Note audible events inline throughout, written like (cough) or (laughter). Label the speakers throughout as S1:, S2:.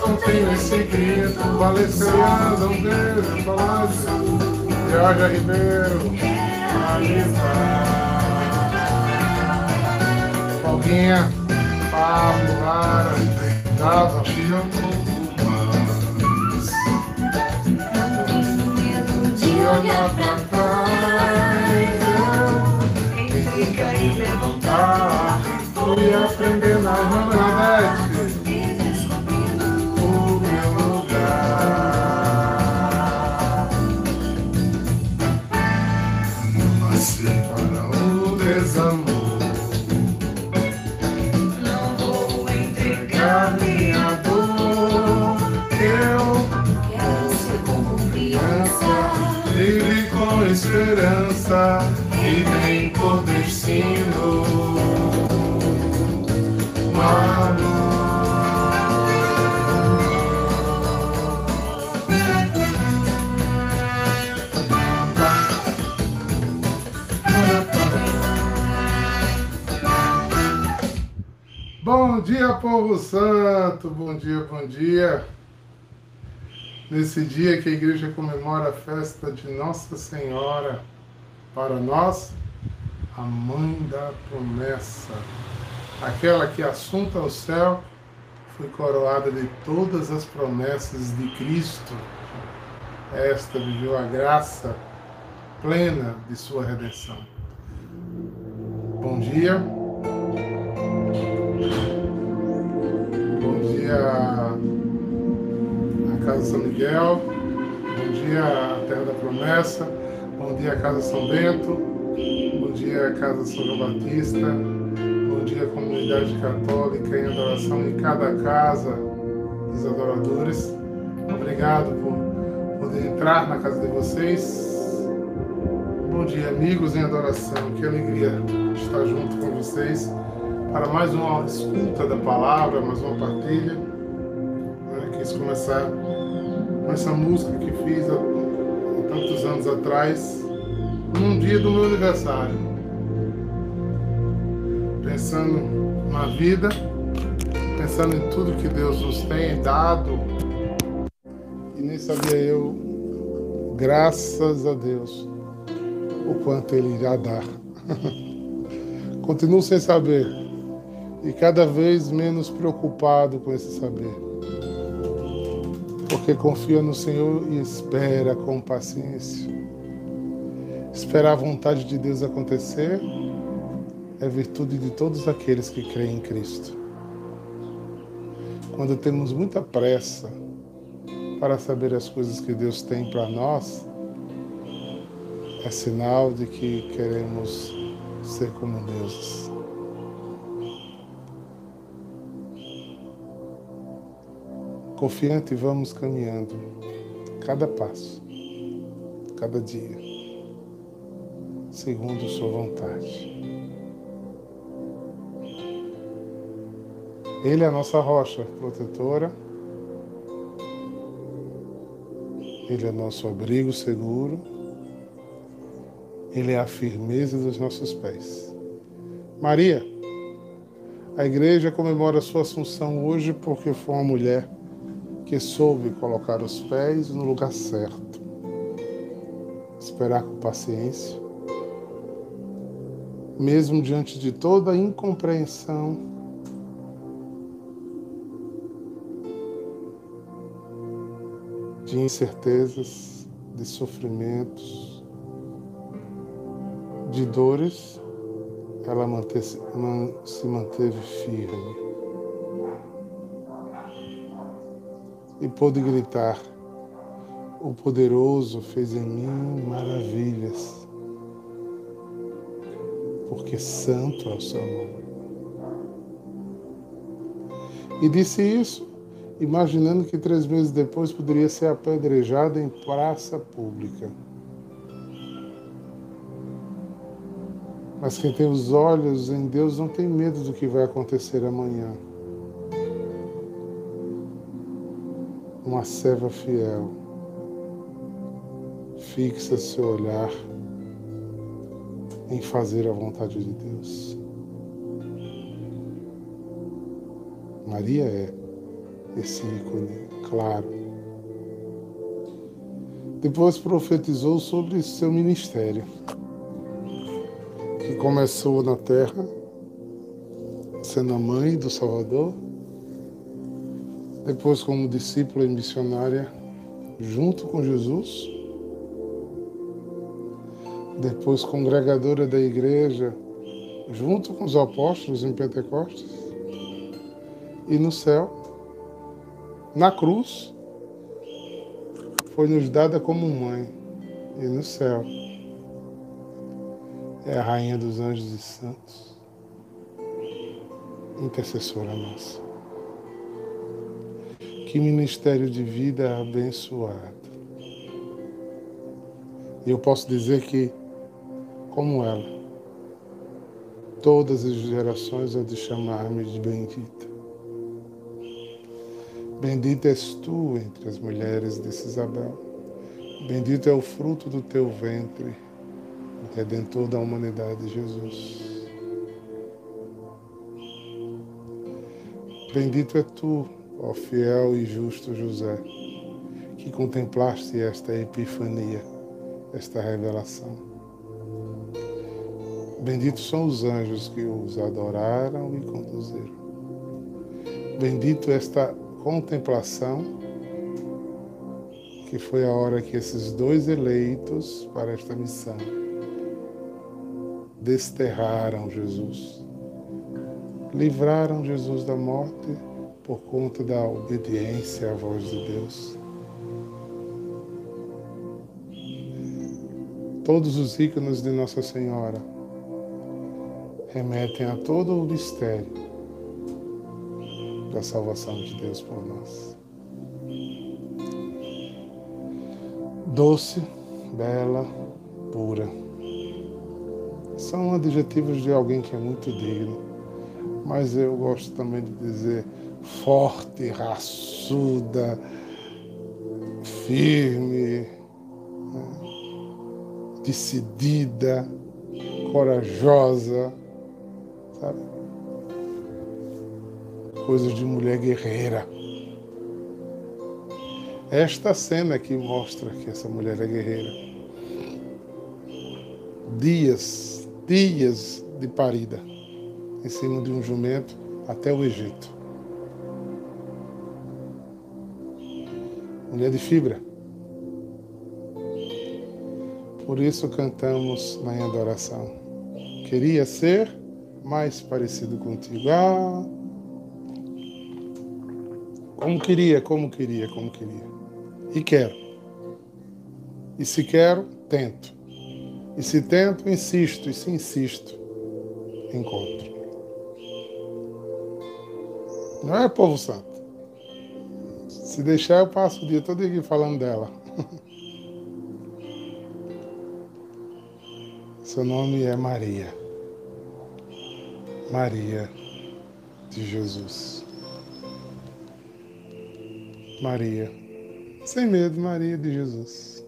S1: Eu
S2: não tenho esse grito. Valesceriana, um beijo, Palácio. Viaja Ribeiro. Paulinha, Pablo, Lara, Dava.
S1: De olhar pra trás. Entre cair e levantar.
S2: Fui aprendendo a humanidade. Esperança e nem por destino. Amor. Bom dia, povo santo. Bom dia, bom dia. Nesse dia que a igreja comemora a festa de Nossa Senhora, para nós, a mãe da promessa, aquela que assunta ao céu foi coroada de todas as promessas de Cristo. Esta viveu a graça plena de sua redenção. Bom dia. Bom dia a Casa São Miguel. Bom dia a Terra da Promessa. Dia Casa São Bento. Bom dia Casa São João Batista. Bom dia comunidade católica em adoração em cada casa dos adoradores. Obrigado por poder entrar na casa de vocês. Bom dia, amigos em adoração. Que alegria estar junto com vocês para mais uma escuta da palavra, mais uma partilha. Eu quis começar com essa música que fiz há tantos anos atrás, num dia do meu aniversário. Pensando na vida, pensando em tudo que Deus nos tem dado. E nem sabia eu, graças a Deus, o quanto Ele irá dar. (laughs) Continuo sem saber e cada vez menos preocupado com esse saber. Porque confia no Senhor e espera com paciência. Esperar a vontade de Deus acontecer é virtude de todos aqueles que creem em Cristo. Quando temos muita pressa para saber as coisas que Deus tem para nós, é sinal de que queremos ser como deuses. Confiante vamos caminhando, cada passo. cada dia, segundo Sua vontade. Ele é a nossa rocha protetora. Ele é nosso abrigo seguro. Ele é a firmeza dos nossos pés. Maria, a igreja comemora sua assunção hoje porque foi uma mulher que soube colocar os pés no lugar certo, esperar com paciência, mesmo diante de toda a incompreensão. De incertezas, de sofrimentos, de dores, ela se manteve firme. E pôde gritar: O poderoso fez em mim maravilhas, porque santo é o seu nome. E disse isso imaginando que três meses depois poderia ser apedrejada em praça pública. Mas quem tem os olhos em Deus não tem medo do que vai acontecer amanhã. Uma serva fiel fixa seu olhar em fazer a vontade de Deus. Maria é esse ícone claro. Depois profetizou sobre seu ministério, que começou na terra, sendo a mãe do Salvador, depois como discípula e missionária junto com Jesus, depois congregadora da igreja junto com os apóstolos em Pentecostes, e no céu na cruz, foi nos dada como mãe e no céu. É a rainha dos anjos e santos, intercessora nossa. Que ministério de vida abençoado. E eu posso dizer que, como ela, todas as gerações hão de chamar-me de bendita. Bendita és tu entre as mulheres, disse Isabel. Bendito é o fruto do teu ventre, o Redentor da humanidade, Jesus. Bendito é tu, ó fiel e justo José, que contemplaste esta epifania, esta revelação. Benditos são os anjos que os adoraram e conduziram. Bendito esta contemplação, que foi a hora que esses dois eleitos para esta missão desterraram Jesus, livraram Jesus da morte por conta da obediência à voz de Deus. Todos os ícones de Nossa Senhora remetem a todo o mistério da salvação de Deus por nós. Doce, bela, pura. São adjetivos de alguém que é muito digno, mas eu gosto também de dizer forte, raçuda, firme, né? decidida, corajosa, sabe? coisas de mulher guerreira. Esta cena que mostra que essa mulher é guerreira. Dias, dias de parida em cima de um jumento até o Egito. Mulher de fibra. Por isso cantamos na adoração. Queria ser mais parecido contigo. Ah, como queria, como queria, como queria. E quero. E se quero, tento. E se tento, insisto. E se insisto, encontro. Não é, povo santo? Se deixar, eu passo o dia todo aqui falando dela. (laughs) Seu nome é Maria. Maria de Jesus. Maria. Sem medo, Maria de Jesus.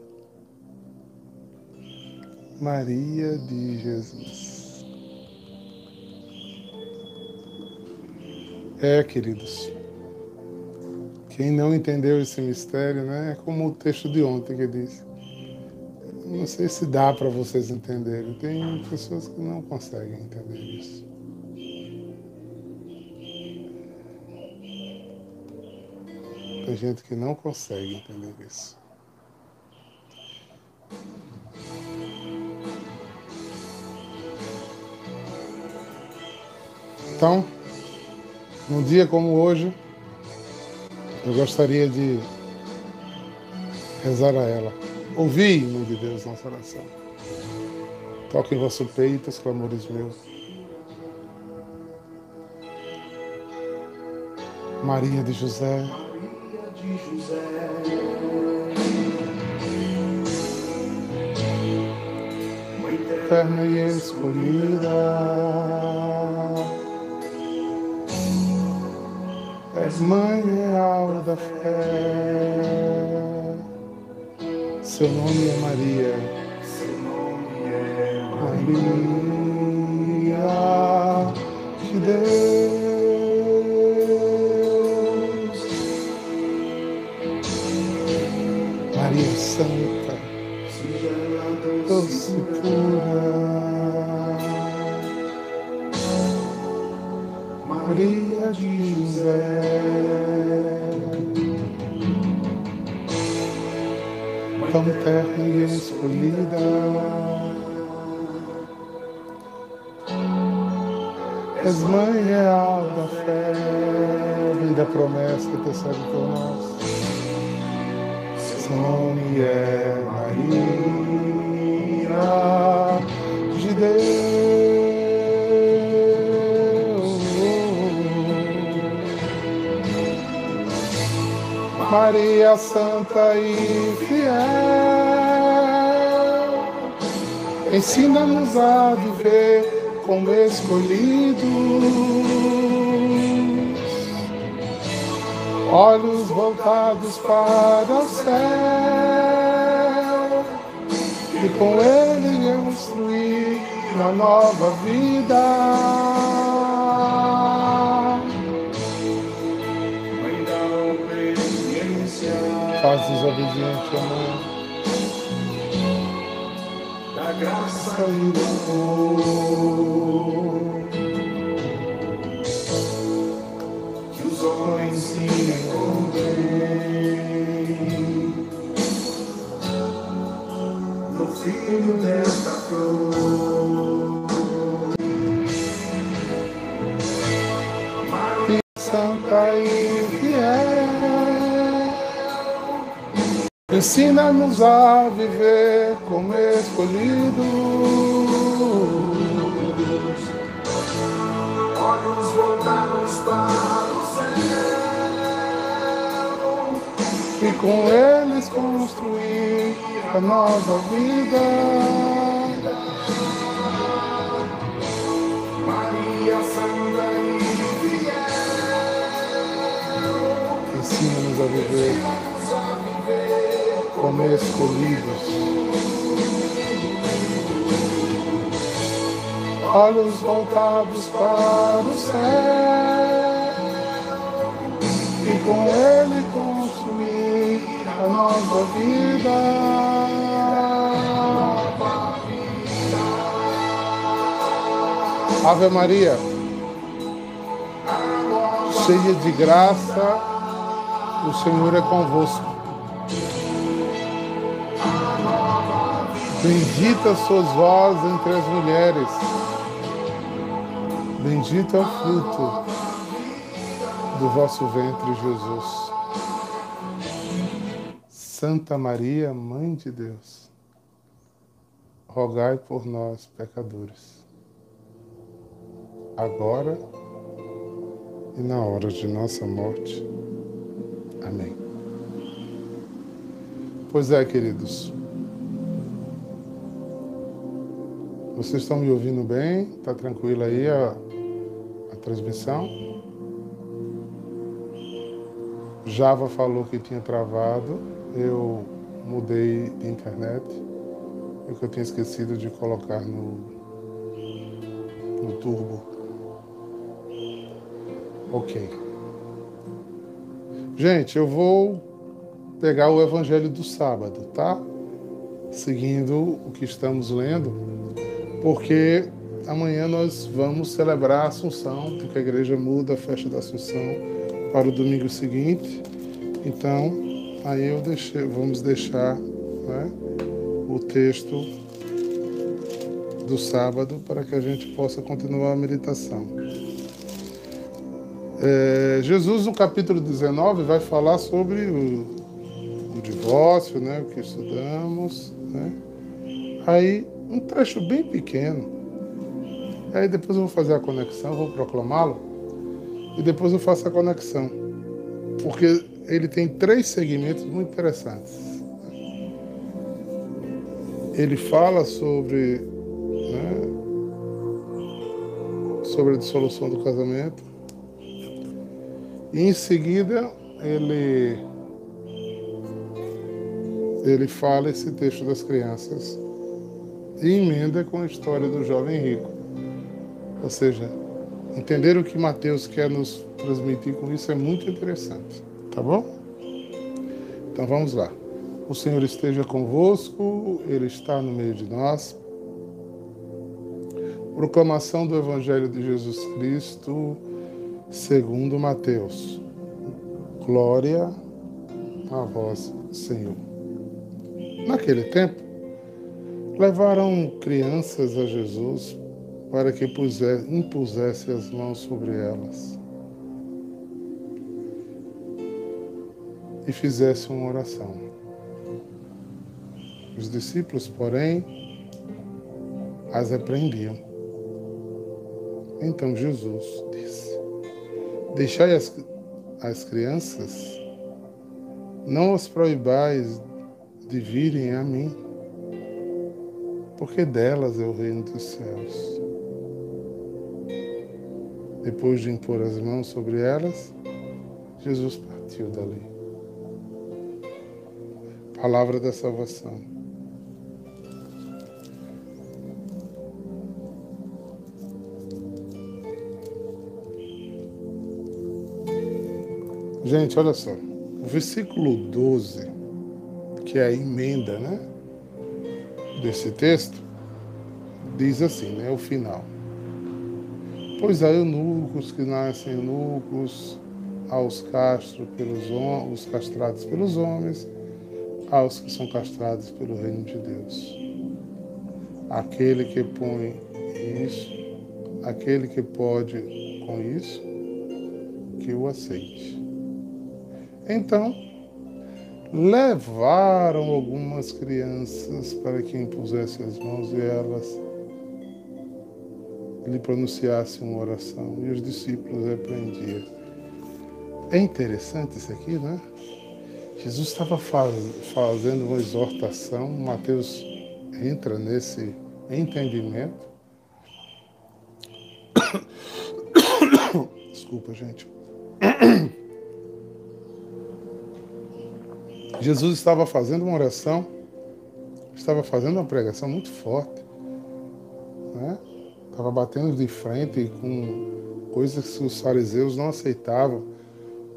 S2: Maria de Jesus. É, queridos. Quem não entendeu esse mistério, né? É como o texto de ontem que diz. Não sei se dá para vocês entenderem. Tem pessoas que não conseguem entender isso. Tem gente que não consegue entender isso. Então, num dia como hoje, eu gostaria de rezar a ela. Ouvi, irmão de Deus, nossa oração. Toque em vosso peito os clamores meus. Maria de José,
S3: de José. Mãe
S2: eterna e escolhida. És mãe real da fé. Seu nome é Maria.
S3: seu nome é
S2: Maria de Deus. Tão terna e escolhida. És mãe real da fé e da promessa que intercede por nós. Seu nome é Maria Maria Santa e fiel, ensina-nos a viver como escolhidos, olhos voltados para o céu, e com ele construir uma nova vida. Faz-nos obediente, amor.
S3: da graça
S2: e do amor.
S3: que os homens se encontrem no filho desta flor.
S2: Ensina-nos a viver como escolhidos,
S3: olhos voltados para o céu.
S2: e com eles construir a nova vida.
S3: Maria Santa e fiel,
S2: Ensina-nos a viver como escolhidos. Olhos voltados para o céu e com ele construir a nova vida. Ave Maria, cheia de graça, o Senhor é convosco. Bendita sois vós entre as mulheres. Bendito é o fruto do vosso ventre, Jesus. Santa Maria, Mãe de Deus, rogai por nós, pecadores, agora e na hora de nossa morte. Amém. Pois é, queridos. Vocês estão me ouvindo bem? Tá tranquilo aí a, a transmissão? Java falou que tinha travado. Eu mudei de internet. É que eu tinha esquecido de colocar no, no turbo. Ok. Gente, eu vou pegar o evangelho do sábado, tá? Seguindo o que estamos lendo, porque amanhã nós vamos celebrar a Assunção, porque a igreja muda a festa da Assunção para o domingo seguinte. Então, aí eu deixei, vamos deixar né, o texto do sábado para que a gente possa continuar a meditação. É, Jesus, no capítulo 19, vai falar sobre o, o divórcio, né, o que estudamos. Né? Aí, um trecho bem pequeno. Aí depois eu vou fazer a conexão, vou proclamá-lo, e depois eu faço a conexão. Porque ele tem três segmentos muito interessantes. Ele fala sobre, né, sobre a dissolução do casamento, e em seguida ele ele fala esse texto das crianças e emenda com a história do jovem rico. Ou seja, entender o que Mateus quer nos transmitir com isso é muito interessante. Tá bom? Então vamos lá. O Senhor esteja convosco, Ele está no meio de nós. Proclamação do Evangelho de Jesus Cristo segundo Mateus. Glória a vós, Senhor. Naquele tempo, levaram crianças a Jesus para que impusesse as mãos sobre elas e fizesse uma oração. Os discípulos, porém, as repreendiam. Então Jesus disse: Deixai as, as crianças, não as proibais de virem a mim, porque delas é o reino dos céus. Depois de impor as mãos sobre elas, Jesus partiu dali. Palavra da salvação. Gente, olha só. O versículo 12, que é a emenda, né? Desse texto, diz assim, né? O final. Pois há eunucos que nascem eunucos, aos castros pelos os castrados pelos homens, aos que são castrados pelo reino de Deus. Aquele que põe isso, aquele que pode com isso, que o aceite. Então, levaram algumas crianças para que impusesse as mãos e elas lhe pronunciassem uma oração. E os discípulos repreendiam. É interessante isso aqui, né? Jesus estava faz, fazendo uma exortação, Mateus entra nesse entendimento. (coughs) Desculpa, gente. (coughs) Jesus estava fazendo uma oração, estava fazendo uma pregação muito forte, né? estava batendo de frente com coisas que os fariseus não aceitavam,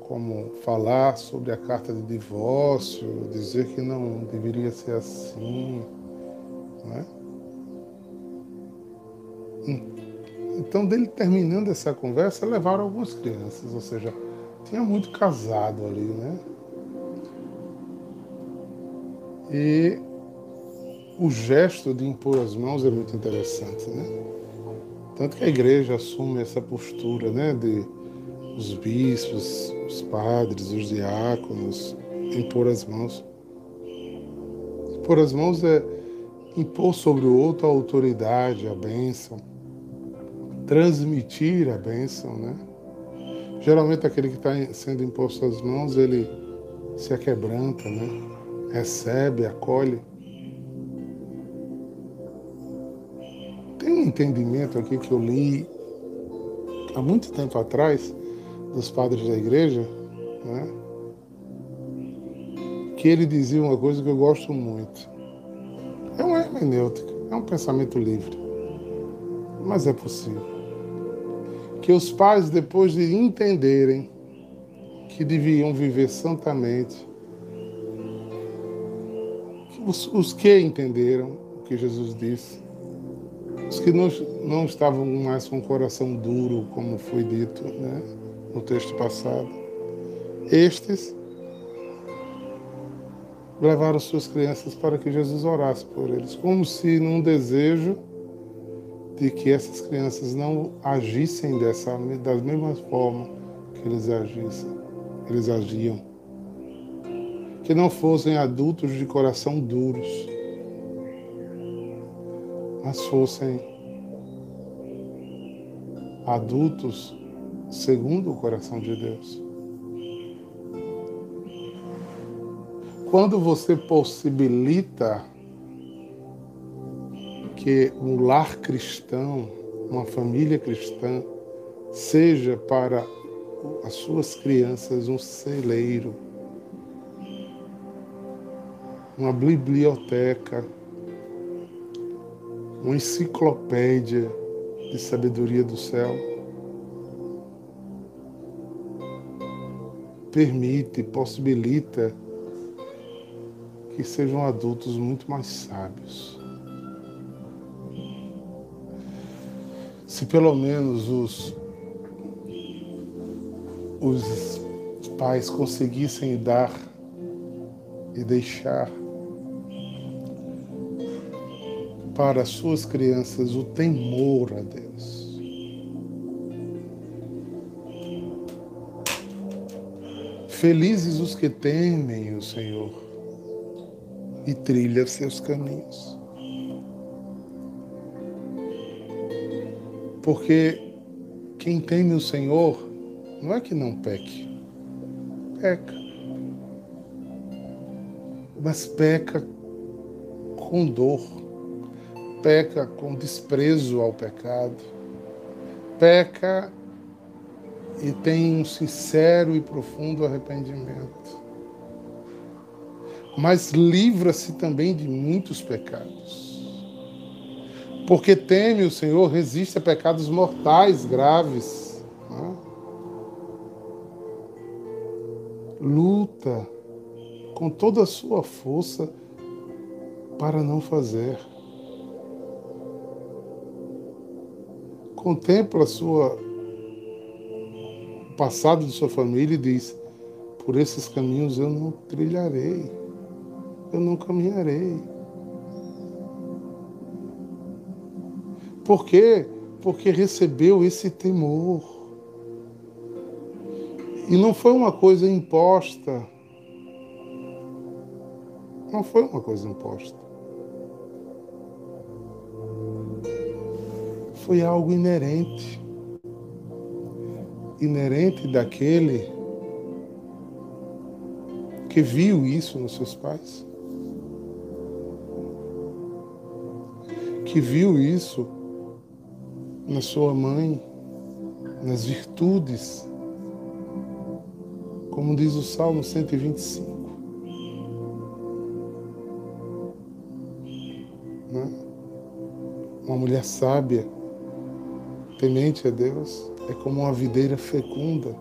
S2: como falar sobre a carta de divórcio, dizer que não deveria ser assim. Né? Então, dele terminando essa conversa, levaram algumas crianças, ou seja, tinha muito casado ali, né? E o gesto de impor as mãos é muito interessante, né? Tanto que a igreja assume essa postura, né, de os bispos, os padres, os diáconos impor as mãos. Impor as mãos é impor sobre o outro a autoridade, a bênção, transmitir a bênção, né? Geralmente aquele que está sendo imposto as mãos, ele se aquebranta, né? Recebe, acolhe. entendimento aqui que eu li há muito tempo atrás dos padres da igreja, né? que ele dizia uma coisa que eu gosto muito. É uma hermenêutica, é um pensamento livre, mas é possível. Que os pais, depois de entenderem que deviam viver santamente, os, os que entenderam o que Jesus disse, os que não, não estavam mais com o coração duro, como foi dito né, no texto passado, estes levaram suas crianças para que Jesus orasse por eles, como se num desejo de que essas crianças não agissem dessa, da mesma forma que eles agissem, eles agiam. Que não fossem adultos de coração duros, mas fossem adultos segundo o coração de Deus. Quando você possibilita que um lar cristão, uma família cristã, seja para as suas crianças um celeiro, uma biblioteca, uma enciclopédia de sabedoria do céu. Permite, possibilita que sejam adultos muito mais sábios. Se pelo menos os, os pais conseguissem dar e deixar para suas crianças o temor a Deus. Felizes os que temem o Senhor e trilham seus caminhos. Porque quem teme o Senhor não é que não peque, peca. Mas peca com dor peca com desprezo ao pecado, peca e tem um sincero e profundo arrependimento. Mas livra-se também de muitos pecados. Porque teme o Senhor, resiste a pecados mortais graves. Né? Luta com toda a sua força para não fazer. Contempla sua o passado de sua família e diz: por esses caminhos eu não trilharei, eu não caminharei. Por quê? Porque recebeu esse temor. E não foi uma coisa imposta. Não foi uma coisa imposta. Foi algo inerente. Inerente daquele que viu isso nos seus pais. Que viu isso na sua mãe, nas virtudes, como diz o Salmo 125. Né? Uma mulher sábia Temente a Deus é como uma videira fecunda,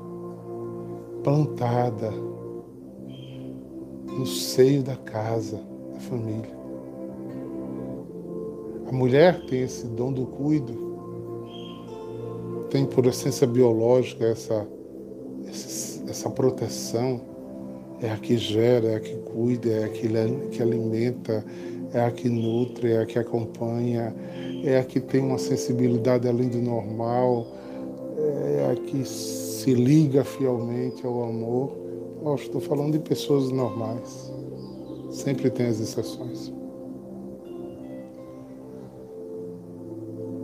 S2: plantada no seio da casa, da família. A mulher tem esse dom do cuido, tem por essência biológica essa, essa proteção, é a que gera, é a que cuida, é a que alimenta, é a que nutre, é a que acompanha, é a que tem uma sensibilidade além do normal, é a que se liga fielmente ao amor. Eu estou falando de pessoas normais. Sempre tem as exceções.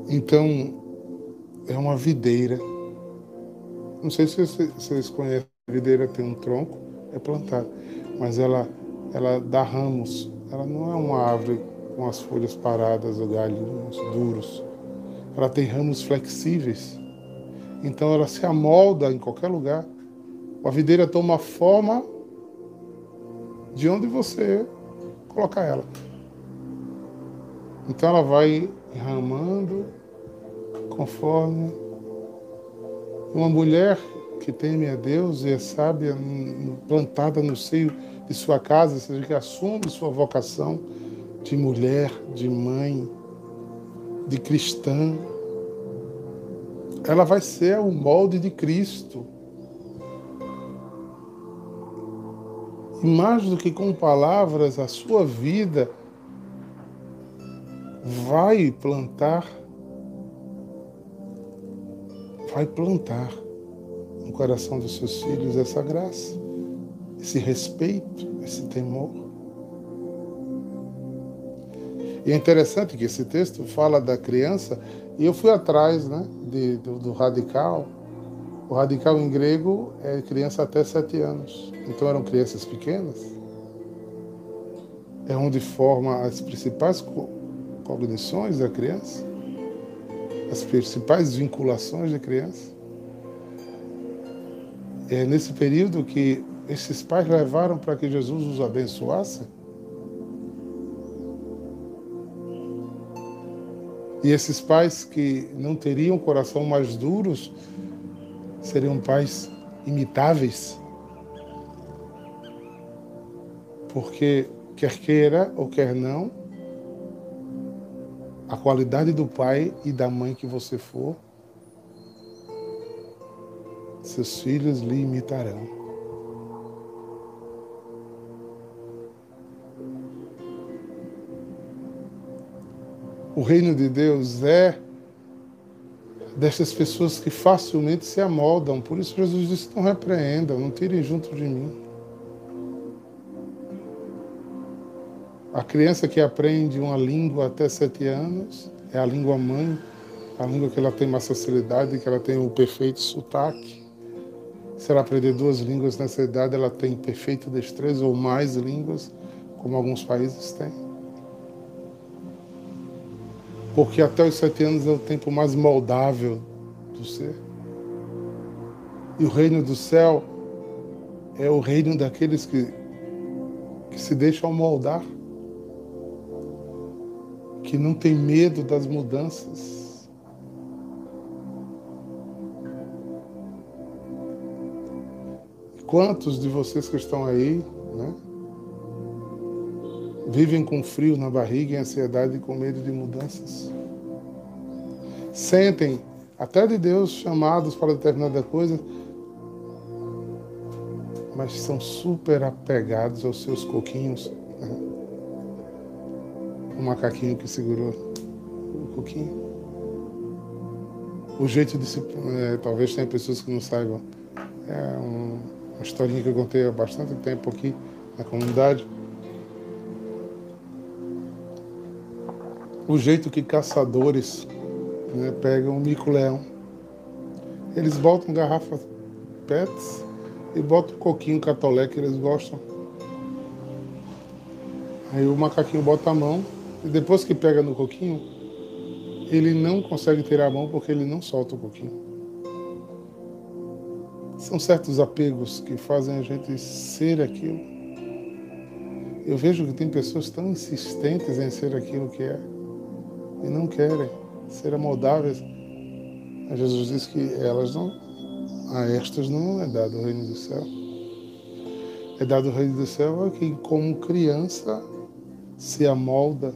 S2: Então, é uma videira. Não sei se vocês conhecem, a videira tem um tronco, é plantada, mas ela, ela dá ramos. Ela não é uma árvore com as folhas paradas ou galhos duros. ela tem ramos flexíveis. Então ela se amolda em qualquer lugar. A videira toma forma de onde você colocar ela. Então ela vai enramando conforme uma mulher que teme a Deus e é sábia, plantada no seio de sua casa, seja, que assume sua vocação de mulher, de mãe, de cristã, ela vai ser o molde de Cristo. E mais do que com palavras, a sua vida vai plantar, vai plantar no coração dos seus filhos essa graça, esse respeito, esse temor. E é interessante que esse texto fala da criança, e eu fui atrás né, de, do, do radical. O radical em grego é criança até sete anos. Então eram crianças pequenas. É onde forma as principais cognições da criança, as principais vinculações da criança. É nesse período que esses pais levaram para que Jesus os abençoasse. E esses pais que não teriam coração mais duros seriam pais imitáveis. Porque, quer queira ou quer não, a qualidade do pai e da mãe que você for, seus filhos lhe imitarão. O reino de Deus é dessas pessoas que facilmente se amoldam. Por isso Jesus disse: não repreendam, não tirem junto de mim. A criança que aprende uma língua até sete anos é a língua mãe, a língua que ela tem mais facilidade, que ela tem o perfeito sotaque. Se ela aprender duas línguas nessa idade, ela tem perfeita destreza ou mais línguas, como alguns países têm porque até os sete anos é o tempo mais moldável do ser. E o reino do céu é o reino daqueles que, que se deixam moldar, que não tem medo das mudanças. Quantos de vocês que estão aí, né? Vivem com frio na barriga, em ansiedade e com medo de mudanças. Sentem, até de Deus, chamados para determinada coisa, mas são super apegados aos seus coquinhos. Né? O macaquinho que segurou o coquinho. O jeito de se. É, talvez tenha pessoas que não saibam. É um, uma historinha que eu contei há bastante tempo aqui na comunidade o jeito que caçadores né, pegam o mico-leão. Eles botam garrafas PETs e botam um coquinho catolé que eles gostam. Aí o macaquinho bota a mão e depois que pega no coquinho, ele não consegue tirar a mão porque ele não solta o coquinho. São certos apegos que fazem a gente ser aquilo. Eu vejo que tem pessoas tão insistentes em ser aquilo que é e não querem ser amoldáveis. Jesus diz que elas não, a estas não é dado o reino do céu. É dado o reino do céu a quem, como criança, se amolda.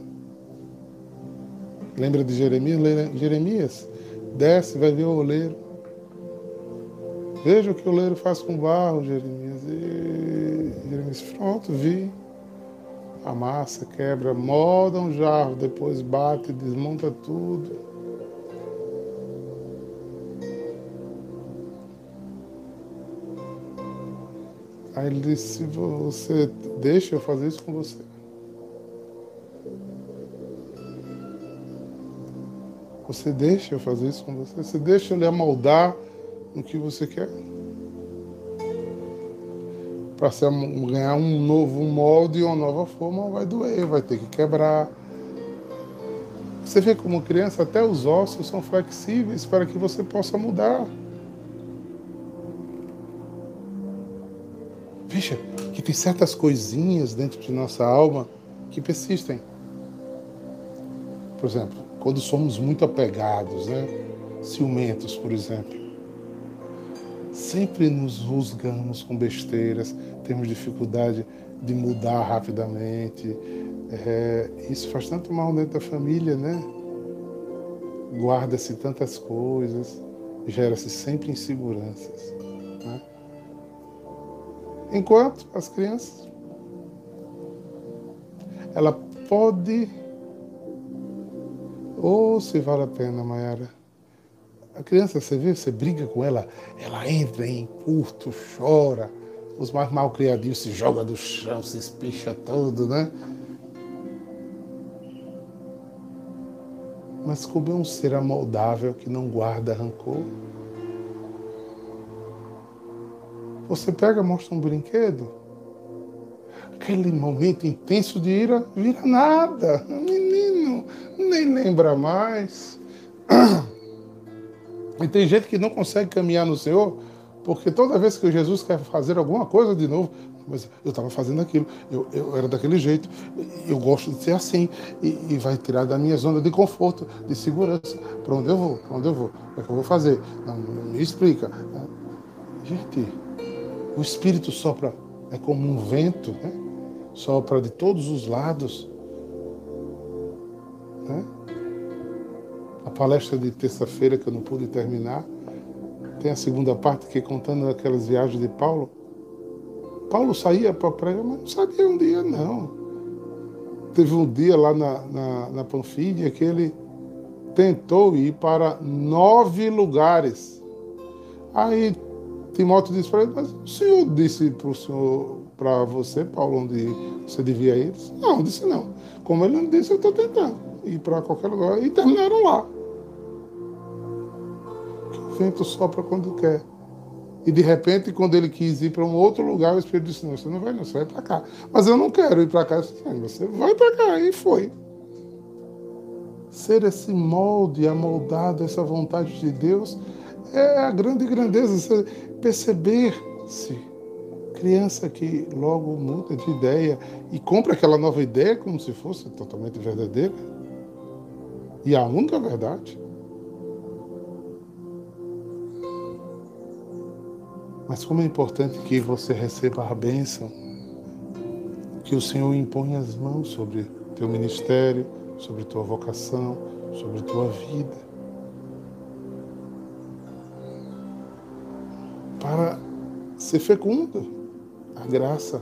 S2: Lembra de Jeremias? Jeremias, desce, vai ver o oleiro. Veja o que o oleiro faz com barro, Jeremias. E Jeremias, pronto, vi amassa, quebra, molda um jarro, depois bate, desmonta tudo. Aí ele disse, você deixa eu fazer isso com você. Você deixa eu fazer isso com você? Você deixa eu lhe amoldar no que você quer? Para ganhar um novo molde uma nova forma vai doer, vai ter que quebrar. Você vê como criança, até os ossos são flexíveis para que você possa mudar. Veja que tem certas coisinhas dentro de nossa alma que persistem. Por exemplo, quando somos muito apegados, né? ciumentos, por exemplo. Sempre nos rusgamos com besteiras, temos dificuldade de mudar rapidamente. É, isso faz tanto mal dentro da família, né? Guarda-se tantas coisas, gera-se sempre inseguranças. Né? Enquanto as crianças, ela pode, ou oh, se vale a pena, Mayara, a criança, você vê, você briga com ela, ela entra em curto, chora. Os mais mal criadinhos se jogam do chão, se espicha todo, né? Mas como é um ser amoldável que não guarda rancor? Você pega, mostra um brinquedo, aquele momento intenso de ira vira nada. Menino nem lembra mais. (clears throat) E tem gente que não consegue caminhar no Senhor, porque toda vez que Jesus quer fazer alguma coisa de novo, mas eu estava fazendo aquilo, eu, eu, era daquele jeito, eu gosto de ser assim, e, e, vai tirar da minha zona de conforto, de segurança. Para onde eu vou? Para onde eu vou? O que, é que eu vou fazer? Não, me explica. Gente, o Espírito sopra, é como um vento, né? sopra de todos os lados. Né? Palestra de terça-feira que eu não pude terminar. Tem a segunda parte que contando aquelas viagens de Paulo. Paulo saía para pregar, mas não sabia um dia, não. Teve um dia lá na, na, na Panfídia que ele tentou ir para nove lugares. Aí Timóteo disse para ele, mas o senhor disse para o senhor, para você, Paulo, onde você devia ir? Não, disse não. Como ele não disse, eu estou tentando ir para qualquer lugar. E terminaram lá vento sopra quando quer. E de repente, quando ele quis ir para um outro lugar, o Espírito disse: Não, você não vai, não, você vai para cá. Mas eu não quero ir para cá. Eu disse, você vai para cá. E foi. Ser esse molde, amoldado, essa vontade de Deus, é a grande grandeza. Perceber-se. Criança que logo muda de ideia e compra aquela nova ideia como se fosse totalmente verdadeira. E a única verdade. Mas como é importante que você receba a bênção, que o Senhor impõe as mãos sobre teu ministério, sobre tua vocação, sobre tua vida. Para ser fecundo a graça.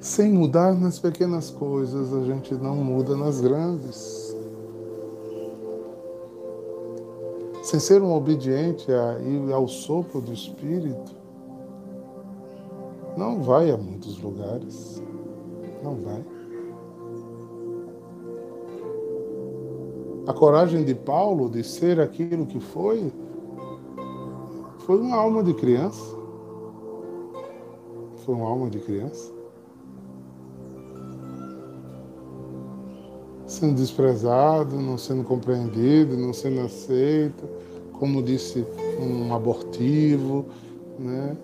S2: Sem mudar nas pequenas coisas, a gente não muda nas grandes. Sem ser um obediente a, ao sopro do Espírito, não vai a muitos lugares. Não vai. A coragem de Paulo de ser aquilo que foi, foi uma alma de criança. Foi uma alma de criança. Sendo desprezado, não sendo compreendido, não sendo aceito como disse um abortivo, né?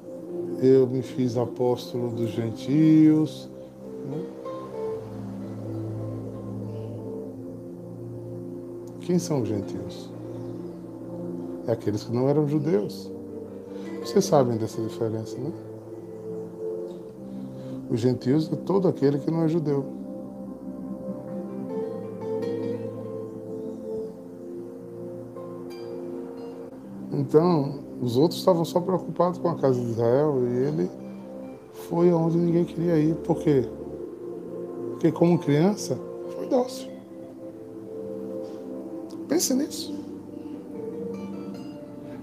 S2: eu me fiz apóstolo dos gentios. Né? Quem são os gentios? É aqueles que não eram judeus. Vocês sabem dessa diferença, né? Os gentios é todo aquele que não é judeu. Então, os outros estavam só preocupados com a casa de Israel e ele foi aonde ninguém queria ir. Por quê? Porque, como criança, foi dócil. Pense nisso.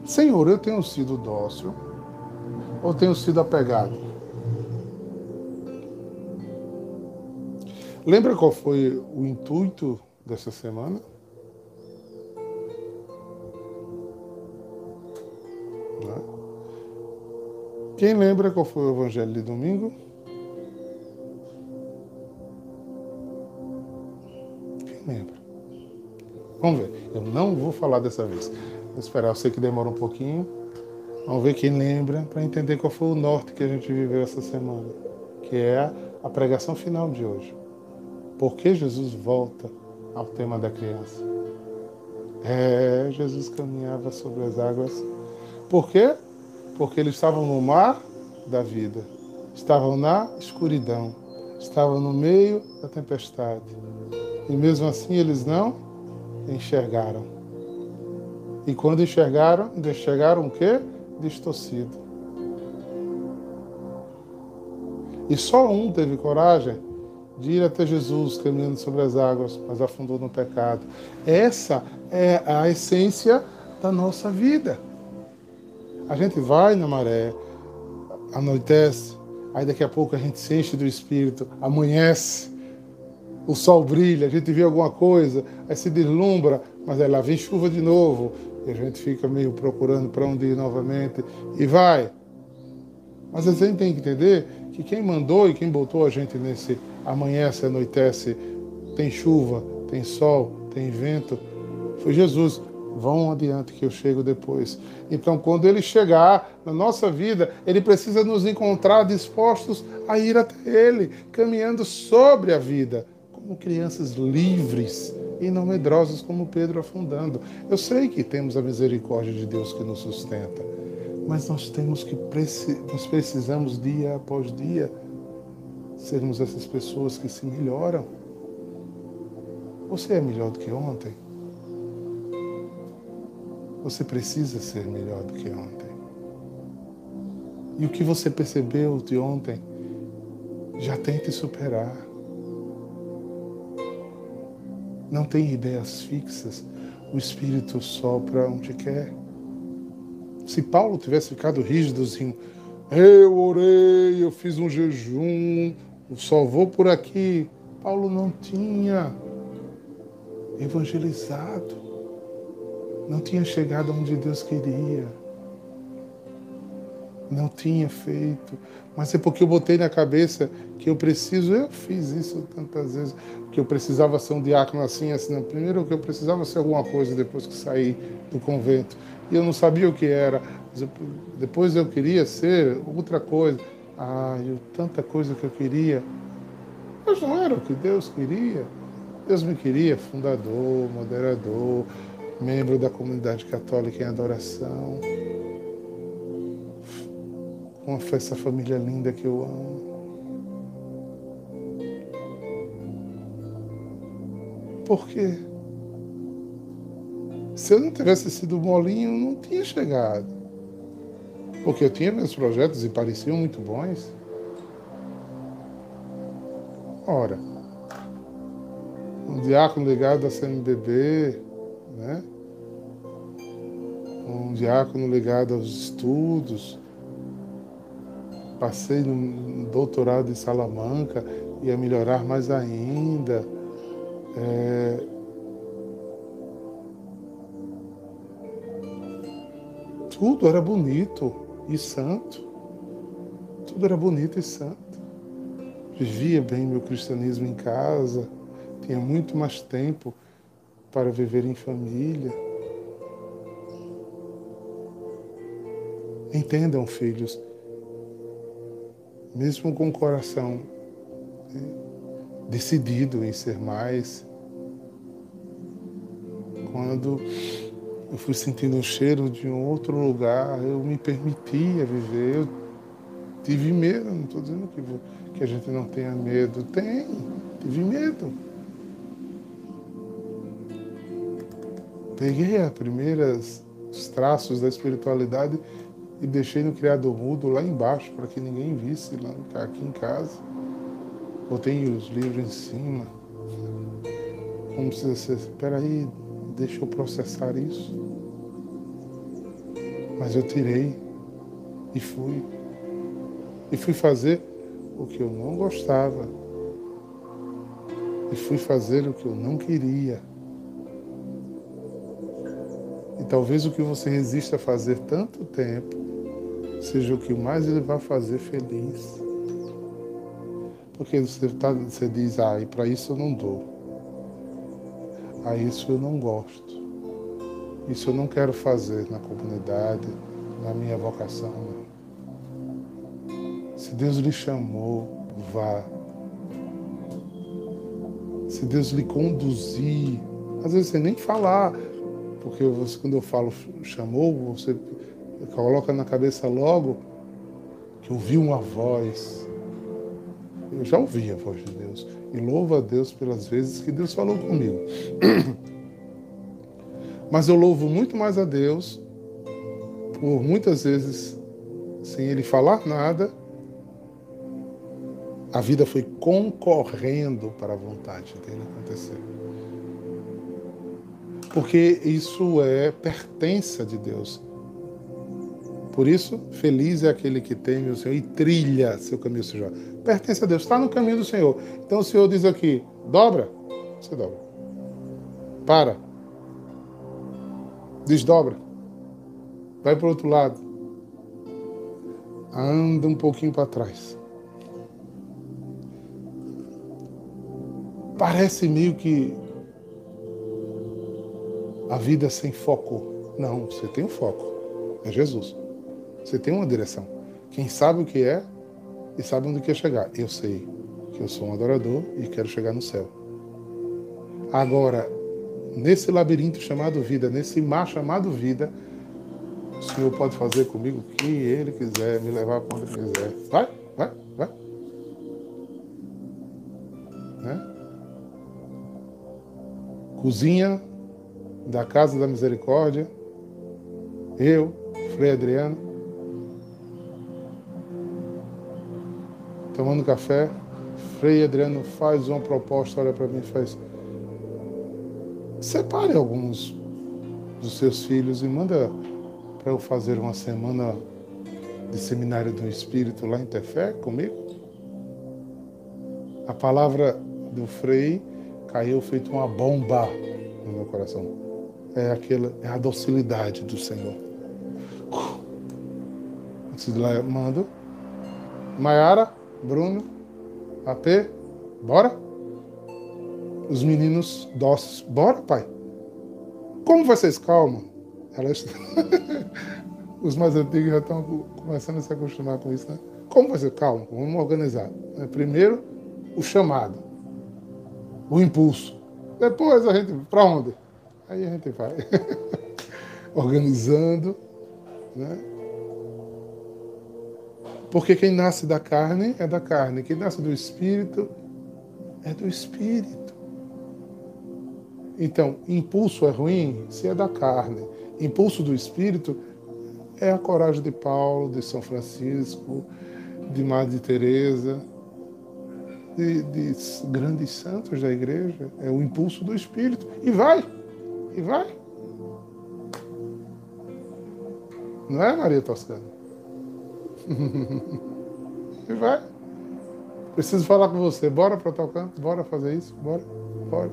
S2: Senhor, eu tenho sido dócil ou tenho sido apegado? Lembra qual foi o intuito dessa semana? Quem lembra qual foi o evangelho de domingo? Quem lembra? Vamos ver. Eu não vou falar dessa vez. Vou esperar, eu sei que demora um pouquinho. Vamos ver quem lembra para entender qual foi o norte que a gente viveu essa semana, que é a pregação final de hoje. Por que Jesus volta ao tema da criança? É, Jesus caminhava sobre as águas. Por quê? Porque eles estavam no mar da vida, estavam na escuridão, estavam no meio da tempestade. E mesmo assim eles não enxergaram. E quando enxergaram, enxergaram o quê? Distorcido. E só um teve coragem de ir até Jesus caminhando sobre as águas, mas afundou no pecado. Essa é a essência da nossa vida. A gente vai na maré, anoitece, aí daqui a pouco a gente se enche do Espírito, amanhece, o sol brilha, a gente vê alguma coisa, aí se deslumbra, mas aí lá vem chuva de novo, e a gente fica meio procurando para onde ir novamente, e vai. Mas a gente tem que entender que quem mandou e quem botou a gente nesse amanhece, anoitece, tem chuva, tem sol, tem vento, foi Jesus. Vão adiante que eu chego depois. Então, quando ele chegar na nossa vida, ele precisa nos encontrar dispostos a ir até ele, caminhando sobre a vida, como crianças livres e não medrosos como Pedro afundando. Eu sei que temos a misericórdia de Deus que nos sustenta, mas nós temos que nós precisamos dia após dia sermos essas pessoas que se melhoram. Você é melhor do que ontem? Você precisa ser melhor do que ontem. E o que você percebeu de ontem, já tente superar. Não tem ideias fixas. O Espírito sopra onde quer. Se Paulo tivesse ficado rígido assim, eu orei, eu fiz um jejum, só vou por aqui. Paulo não tinha evangelizado, não tinha chegado onde Deus queria, não tinha feito, mas é porque eu botei na cabeça que eu preciso, eu fiz isso tantas vezes, que eu precisava ser um diácono assim, assim. Primeiro que eu precisava ser alguma coisa depois que saí do convento. E eu não sabia o que era. Depois eu queria ser outra coisa. Ah, eu, tanta coisa que eu queria. Mas não era o que Deus queria. Deus me queria fundador, moderador, membro da comunidade católica em adoração. Com essa família linda que eu amo. Por quê? Se eu não tivesse sido molinho, eu não tinha chegado. Porque eu tinha meus projetos e pareciam muito bons. Ora, um diácono ligado à CMBB, né? um diácono ligado aos estudos. Passei no doutorado em Salamanca, ia melhorar mais ainda. É... Tudo era bonito e santo. Tudo era bonito e santo. Vivia bem meu cristianismo em casa, tinha muito mais tempo para viver em família. Entendam, filhos, mesmo com o coração né, decidido em ser mais, quando eu fui sentindo o cheiro de um outro lugar, eu me permitia viver. Eu tive medo, não estou dizendo que, que a gente não tenha medo. Tem, tive medo. Peguei as primeiras os traços da espiritualidade e deixei no criado mudo lá embaixo para que ninguém visse lá aqui em casa. Botei os livros em cima. Como se espera aí, deixa eu processar isso. Mas eu tirei e fui. E fui fazer o que eu não gostava. E fui fazer o que eu não queria. Talvez o que você resista a fazer tanto tempo seja o que mais ele vai fazer feliz. Porque você, tá, você diz, ah, e para isso eu não dou. Ah, isso eu não gosto. Isso eu não quero fazer na comunidade, na minha vocação. Se Deus lhe chamou, vá. Se Deus lhe conduzir, às vezes você nem falar, porque você, quando eu falo chamou, você coloca na cabeça logo que ouviu uma voz. Eu já ouvi a voz de Deus. E louvo a Deus pelas vezes que Deus falou comigo. (clears throat) Mas eu louvo muito mais a Deus por muitas vezes, sem Ele falar nada, a vida foi concorrendo para a vontade dele acontecer. Porque isso é pertença de Deus. Por isso, feliz é aquele que teme o Senhor e trilha seu caminho, Senhor. Pertence a Deus, está no caminho do Senhor. Então o Senhor diz aqui: dobra, você dobra. Para. Desdobra. Vai para o outro lado. Anda um pouquinho para trás. Parece meio que a vida sem foco. Não, você tem um foco. É Jesus. Você tem uma direção. Quem sabe o que é e sabe onde quer chegar. Eu sei que eu sou um adorador e quero chegar no céu. Agora, nesse labirinto chamado vida, nesse mar chamado vida, o Senhor pode fazer comigo o que Ele quiser, me levar para onde quiser. Vai, vai, vai. Né? Cozinha da Casa da Misericórdia, eu, Frei Adriano, tomando café. Frei Adriano faz uma proposta, olha para mim e faz. Separe alguns dos seus filhos e manda para eu fazer uma semana de seminário do Espírito lá em Tefé comigo. A palavra do Frei caiu feito uma bomba no meu coração. É aquela, é a docilidade do Senhor. Mando. Maiara, Bruno, AP, bora? Os meninos dóceis, bora, pai? Como vocês calmam? Elas... (laughs) Os mais antigos já estão começando a se acostumar com isso, né? Como você calma? Vamos organizar. Né? Primeiro, o chamado, o impulso. Depois a gente, para onde? Aí a gente vai (laughs) organizando, né? Porque quem nasce da carne é da carne, quem nasce do espírito é do espírito. Então, impulso é ruim se é da carne. Impulso do espírito é a coragem de Paulo, de São Francisco, de Madre Teresa, de, de grandes santos da igreja. É o impulso do espírito. E vai, e vai. Não é, Maria Toscana? (laughs) e vai. Preciso falar com você. Bora para tal canto? Bora fazer isso? Bora? Bora.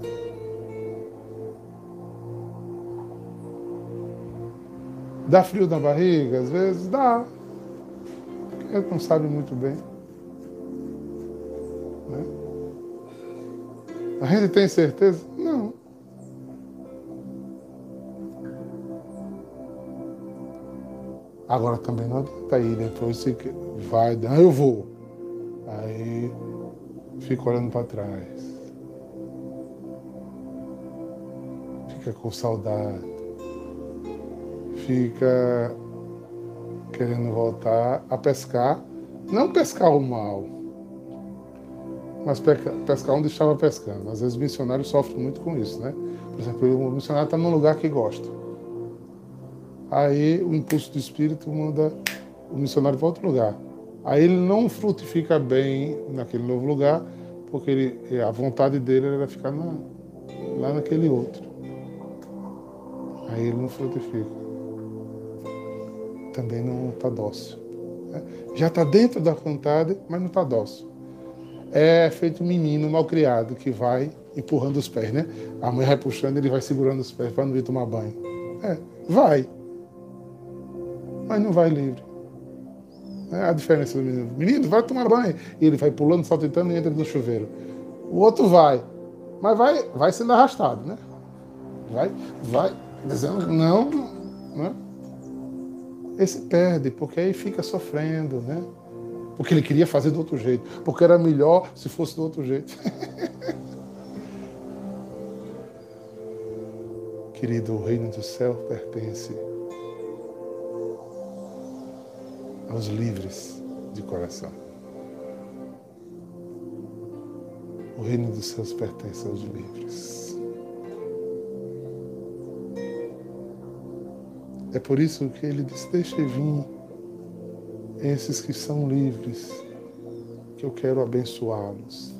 S2: Dá frio na barriga? Às vezes dá. Porque não sabe muito bem. Né? A gente tem certeza? Agora também não adianta ir depois você vai, ah, eu vou. Aí fica olhando para trás. Fica com saudade. Fica querendo voltar a pescar. Não pescar o mal, mas pescar onde estava pescando. Às vezes o missionário sofre muito com isso, né? Por exemplo, o missionário está num lugar que gosta. Aí o impulso do espírito manda o missionário para outro lugar. Aí ele não frutifica bem naquele novo lugar, porque ele, a vontade dele era ficar na, lá naquele outro. Aí ele não frutifica. Também não está dócil. Né? Já está dentro da vontade, mas não está dócil. É feito um menino mal criado que vai empurrando os pés, né? A mãe vai puxando, ele vai segurando os pés para não ir tomar banho. É, vai mas não vai livre. É a diferença do menino. Menino, vai tomar banho. E ele vai pulando, saltitando e entra no chuveiro. O outro vai, mas vai, vai sendo arrastado, né? vai, vai, dizendo não, né? Esse perde, porque aí fica sofrendo, né? Porque ele queria fazer do outro jeito, porque era melhor se fosse do outro jeito. (laughs) Querido, o reino do céu pertence aos livres de coração. O reino dos céus pertence aos livres. É por isso que ele diz: Deixe vir esses que são livres, que eu quero abençoá-los.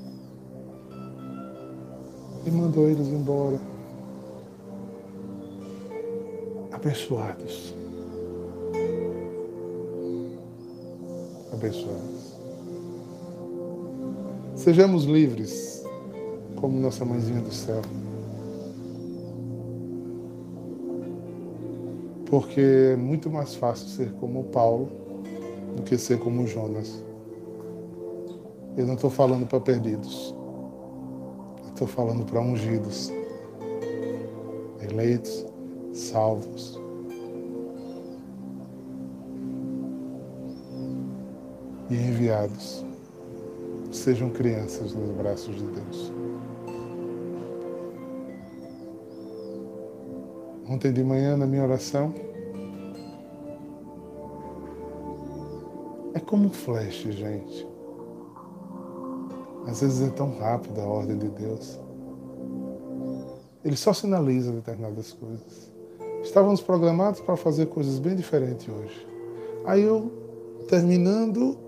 S2: E mandou eles embora, abençoados. Sejamos livres, como nossa mãezinha do céu. Porque é muito mais fácil ser como Paulo do que ser como Jonas. Eu não estou falando para perdidos. Estou falando para ungidos, eleitos, salvos. E enviados sejam crianças nos braços de Deus. Ontem de manhã, na minha oração, é como um flash, gente. Às vezes é tão rápida a ordem de Deus. Ele só sinaliza determinadas coisas. Estávamos programados para fazer coisas bem diferentes hoje. Aí eu, terminando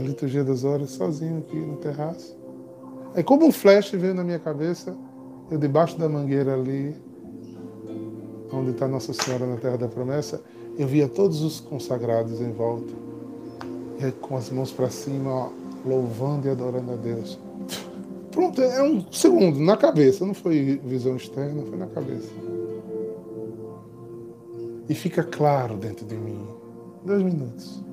S2: a liturgia das horas sozinho aqui no terraço. Aí como um flash veio na minha cabeça, eu debaixo da mangueira ali, onde está Nossa Senhora na Terra da Promessa, eu via todos os consagrados em volta. Com as mãos para cima, ó, louvando e adorando a Deus. Pronto, é um segundo, na cabeça, não foi visão externa, foi na cabeça. E fica claro dentro de mim. Dois minutos.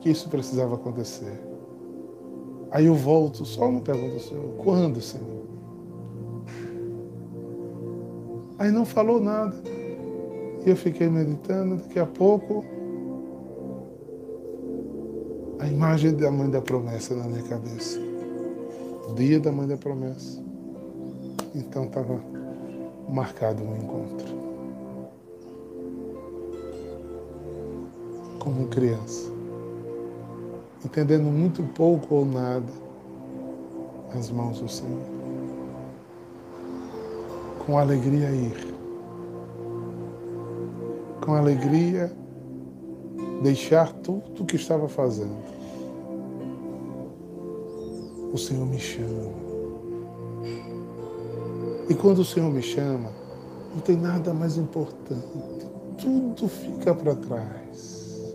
S2: Que isso precisava acontecer. Aí eu volto, só uma pergunta ao Senhor, quando, Senhor? Aí não falou nada. E eu fiquei meditando, daqui a pouco a imagem da mãe da promessa na minha cabeça. O dia da mãe da promessa. Então estava marcado um encontro. Como criança entendendo muito pouco ou nada as mãos do Senhor. Com alegria ir. Com alegria deixar tudo o que estava fazendo. O Senhor me chama. E quando o Senhor me chama, não tem nada mais importante. Tudo fica para trás.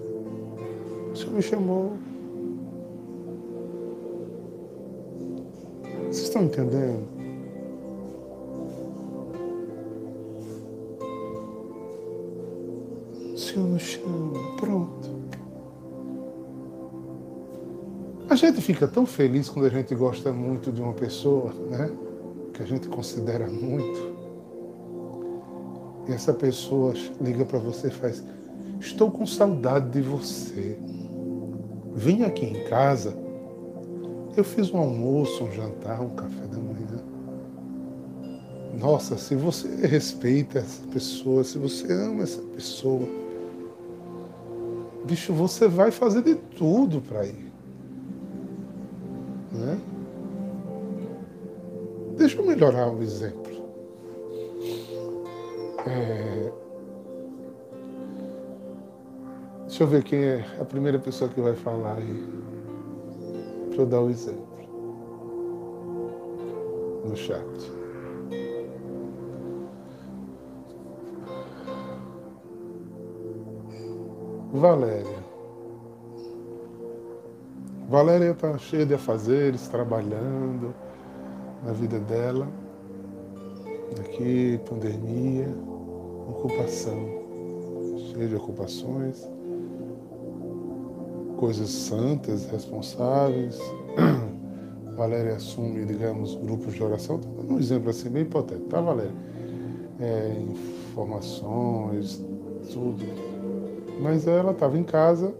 S2: O Senhor me chamou. Estão entendendo? O Senhor nos chama, pronto. A gente fica tão feliz quando a gente gosta muito de uma pessoa, né? Que a gente considera muito. E essa pessoa liga para você e faz: Estou com saudade de você. Vim aqui em casa eu fiz um almoço, um jantar, um café da manhã. Nossa, se você respeita essa pessoa, se você ama essa pessoa, bicho, você vai fazer de tudo para ir. Né? Deixa eu melhorar o exemplo. É... Deixa eu ver quem é a primeira pessoa que vai falar aí para dar o exemplo no chat. Valéria. Valéria está cheia de afazeres, trabalhando na vida dela. Aqui, pandemia, ocupação, cheia de ocupações coisas santas, responsáveis, (clears throat) Valéria assume, digamos, grupos de oração, estou dando um exemplo assim bem hipotético, tá, Valéria? É, informações, tudo. Mas ela estava em casa,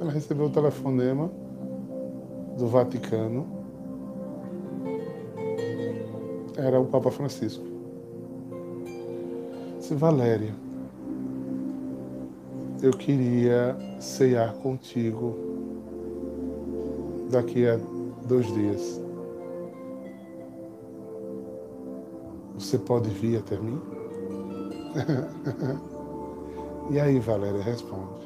S2: ela recebeu o telefonema do Vaticano, era o Papa Francisco. Disse, Valéria, eu queria ceiar contigo daqui a dois dias. Você pode vir até mim? (laughs) e aí, Valéria, responde.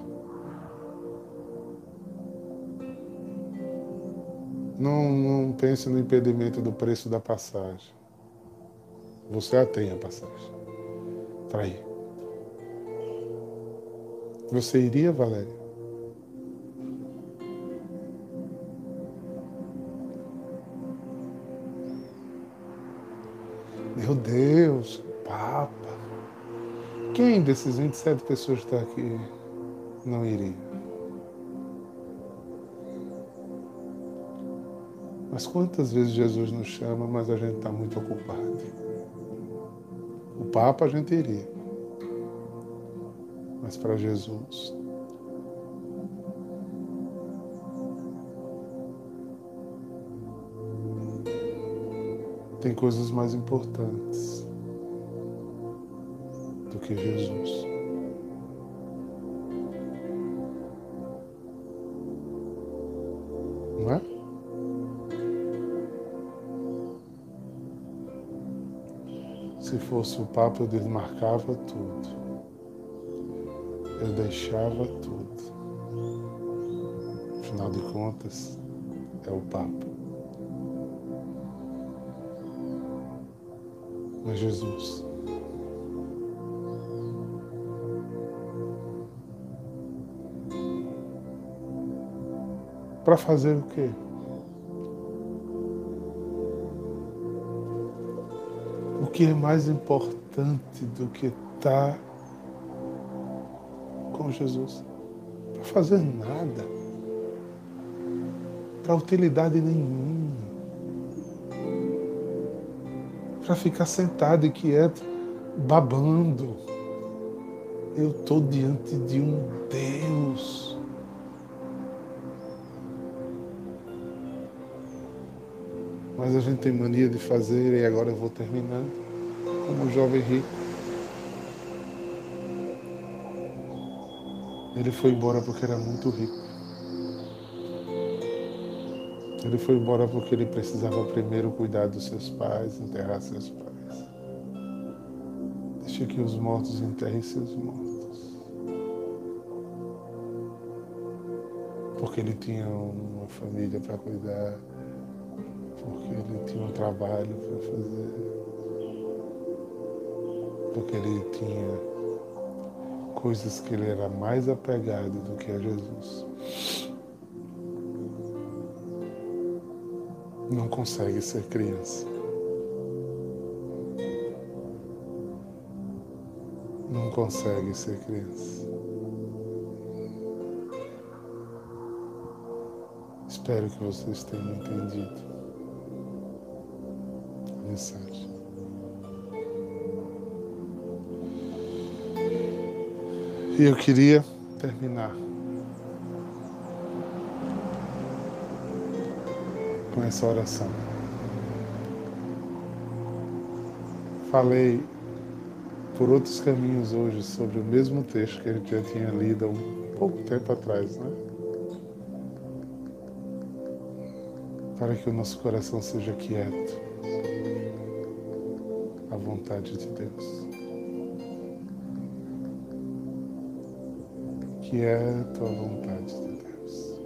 S2: Não, não pense no impedimento do preço da passagem. Você a tem a passagem. Para ir. Você iria, Valéria? Meu Deus, Papa. Quem desses 27 pessoas que está aqui não iria? Mas quantas vezes Jesus nos chama, mas a gente está muito ocupado? O Papa a gente iria. Mas para Jesus, tem coisas mais importantes do que Jesus. Não é? Se fosse o Papa, eu desmarcava tudo. Eu deixava tudo. Afinal de contas, é o Papa. Mas Jesus. Para fazer o quê? O que é mais importante do que estar tá Jesus? Para fazer nada. Para utilidade nenhuma. Para ficar sentado e quieto, babando. Eu estou diante de um Deus. Mas a gente tem mania de fazer, e agora eu vou terminando, como o jovem rico. Ele foi embora porque era muito rico. Ele foi embora porque ele precisava primeiro cuidar dos seus pais, enterrar seus pais. Deixa que os mortos enterrem seus mortos. Porque ele tinha uma família para cuidar, porque ele tinha um trabalho para fazer, porque ele tinha coisas que ele era mais apegado do que a Jesus. Não consegue ser criança. Não consegue ser criança. Espero que vocês tenham entendido a mensagem. E eu queria terminar com essa oração. Falei por outros caminhos hoje sobre o mesmo texto que a gente já tinha lido há um pouco tempo atrás, né? Para que o nosso coração seja quieto à vontade de Deus. Quieto à vontade de Deus,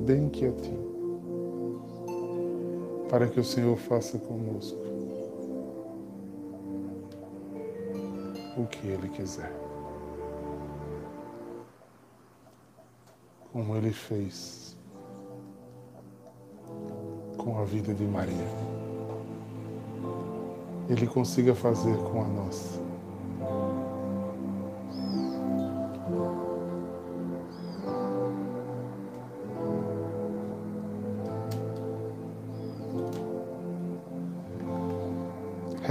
S2: bem quietinho, para que o Senhor faça conosco o que Ele quiser, como Ele fez com a vida de Maria. Ele consiga fazer com a nossa.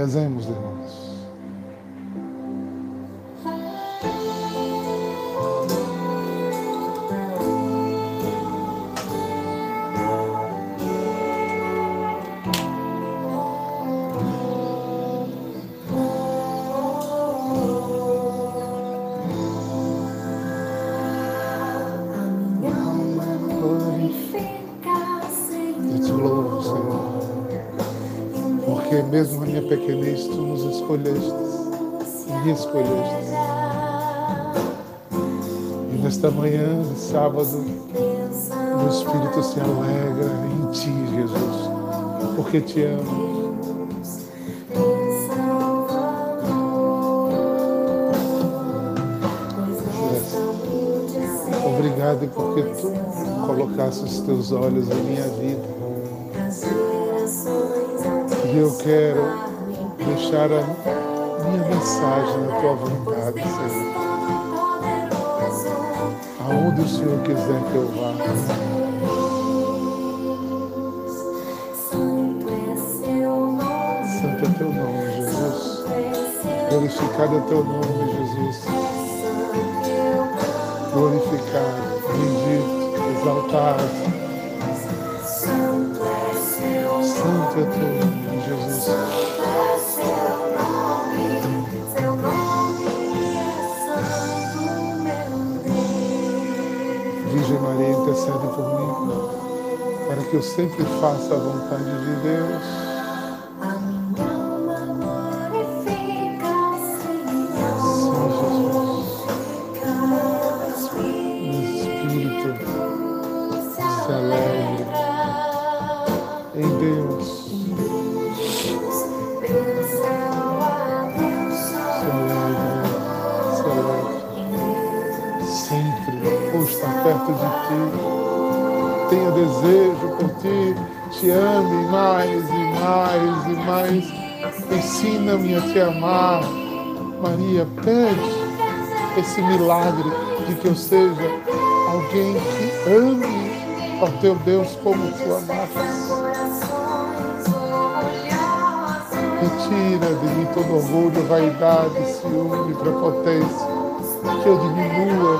S1: Rezemos, irmãos. Nesta manhã sábado, meu espírito se alegra em ti, Jesus, porque te amo. Obrigado porque tu colocaste os teus olhos em minha vida. E eu quero deixar a minha mensagem na tua vontade, Senhor. Aonde o Senhor quiser que eu vá. Santo é teu nome, Jesus. Glorificado é teu nome, Jesus. Glorificado, bendito, exaltado. Santo é teu nome, Jesus. Intercede por mim, para que eu sempre faça a vontade de Deus. A te amar. Maria, pede esse milagre de que eu seja alguém que ame ao teu Deus como tu amaste. Retira de mim todo orgulho, vaidade, ciúme, prepotência. Que eu diminua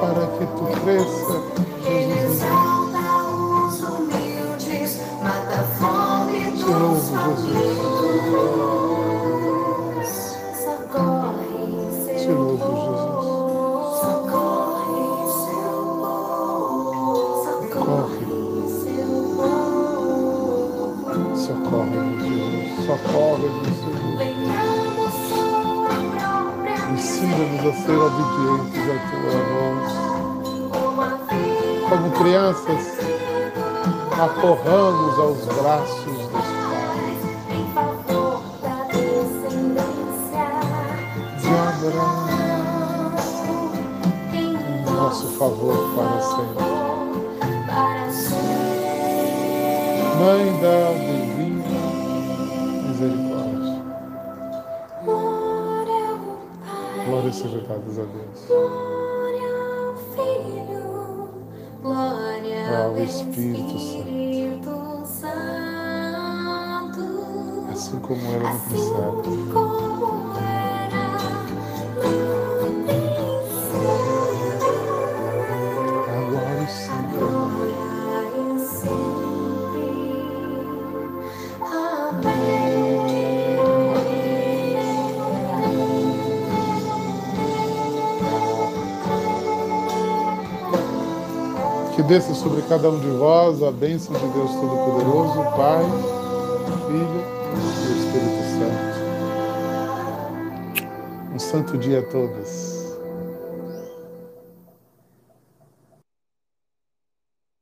S1: para que tu cresça, Jesus. Te louvo, Jesus. A ser obedientes à tua voz. Como crianças, acorramos aos braços dos pais. De abraço nosso favor para sempre. Mãe da Glória dadas a Deus.
S2: Ao Espírito Santo.
S1: Assim como era no princípio. Desça sobre cada um de vós a bênção de Deus Todo-Poderoso, Pai, Filho e Espírito Santo. Um santo dia a todos.